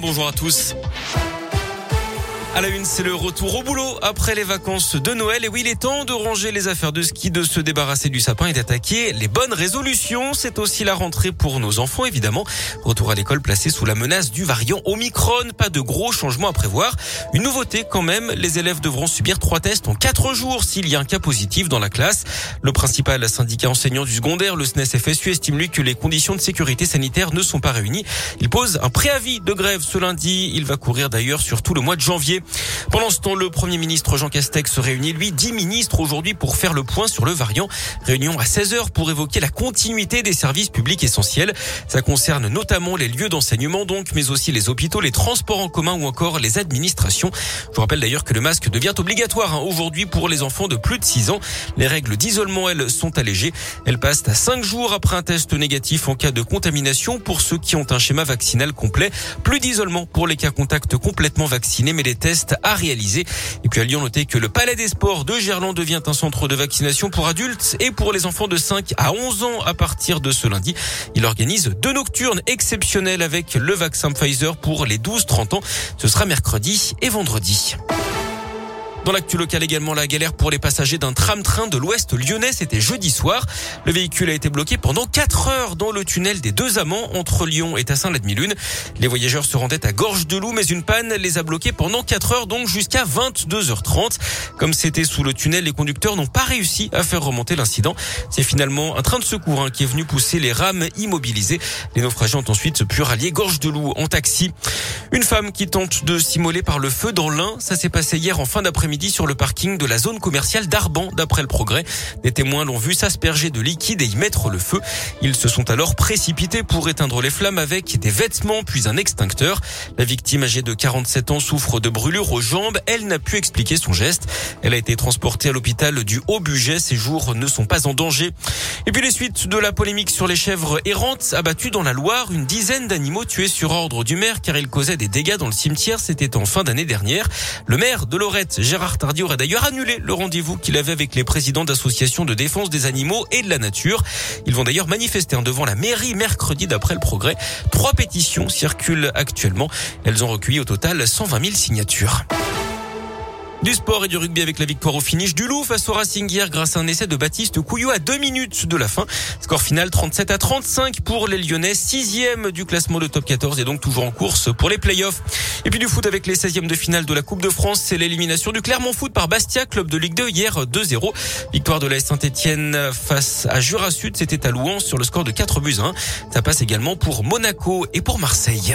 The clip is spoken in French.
Bonjour à tous. À la une, c'est le retour au boulot après les vacances de Noël. Et oui, il est temps de ranger les affaires de ski, de se débarrasser du sapin et d'attaquer les bonnes résolutions. C'est aussi la rentrée pour nos enfants, évidemment. Retour à l'école placé sous la menace du variant Omicron. Pas de gros changements à prévoir. Une nouveauté quand même, les élèves devront subir trois tests en quatre jours s'il y a un cas positif dans la classe. Le principal syndicat enseignant du secondaire, le SNES FSU, estime lui que les conditions de sécurité sanitaire ne sont pas réunies. Il pose un préavis de grève ce lundi. Il va courir d'ailleurs sur tout le mois de janvier. Pendant ce temps, le Premier ministre Jean Castex se réunit, lui, dix ministres aujourd'hui pour faire le point sur le variant. Réunion à 16h pour évoquer la continuité des services publics essentiels. Ça concerne notamment les lieux d'enseignement donc, mais aussi les hôpitaux, les transports en commun ou encore les administrations. Je vous rappelle d'ailleurs que le masque devient obligatoire hein, aujourd'hui pour les enfants de plus de 6 ans. Les règles d'isolement, elles, sont allégées. Elles passent à 5 jours après un test négatif en cas de contamination pour ceux qui ont un schéma vaccinal complet. Plus d'isolement pour les cas contacts complètement vaccinés, mais les tests à réaliser. Et puis à Lyon, notez que le Palais des Sports de Gerland devient un centre de vaccination pour adultes et pour les enfants de 5 à 11 ans à partir de ce lundi. Il organise deux nocturnes exceptionnelles avec le vaccin Pfizer pour les 12-30 ans. Ce sera mercredi et vendredi. Dans l'actu local également, la galère pour les passagers d'un tram-train de l'ouest lyonnais, c'était jeudi soir. Le véhicule a été bloqué pendant 4 heures dans le tunnel des deux amants entre Lyon et Tassin la demi-lune. Les voyageurs se rendaient à Gorge de Loup, mais une panne les a bloqués pendant 4 heures, donc jusqu'à 22h30. Comme c'était sous le tunnel, les conducteurs n'ont pas réussi à faire remonter l'incident. C'est finalement un train de secours hein, qui est venu pousser les rames immobilisées. Les naufragés ont ensuite pu rallier Gorge de Loup en taxi. Une femme qui tente de s'immoler par le feu dans l'Ain, ça s'est passé hier en fin d'après-midi midi sur le parking de la zone commerciale d'Arban, d'après le progrès. Des témoins l'ont vu s'asperger de liquide et y mettre le feu. Ils se sont alors précipités pour éteindre les flammes avec des vêtements puis un extincteur. La victime âgée de 47 ans souffre de brûlures aux jambes. Elle n'a pu expliquer son geste. Elle a été transportée à l'hôpital du Haut-Buget. Ses jours ne sont pas en danger. Et puis les suites de la polémique sur les chèvres errantes abattues dans la Loire. Une dizaine d'animaux tués sur ordre du maire car ils causaient des dégâts dans le cimetière. C'était en fin d'année dernière. Le maire de Lorette, Gérard Gérard Tardy aurait d'ailleurs annulé le rendez-vous qu'il avait avec les présidents d'associations de défense des animaux et de la nature. Ils vont d'ailleurs manifester devant la mairie mercredi d'après le progrès. Trois pétitions circulent actuellement. Elles ont recueilli au total 120 000 signatures. Du sport et du rugby avec la victoire au finish du Loup face au Racing hier grâce à un essai de Baptiste Couillou à deux minutes de la fin. Score final 37 à 35 pour les Lyonnais, sixième du classement de top 14 et donc toujours en course pour les playoffs. Et puis du foot avec les 16e de finale de la Coupe de France, c'est l'élimination du Clermont Foot par Bastia, club de Ligue 2 hier 2-0. Victoire de la Saint-Etienne face à Jura Sud, c'était à Louan sur le score de 4 buts 1. Ça passe également pour Monaco et pour Marseille.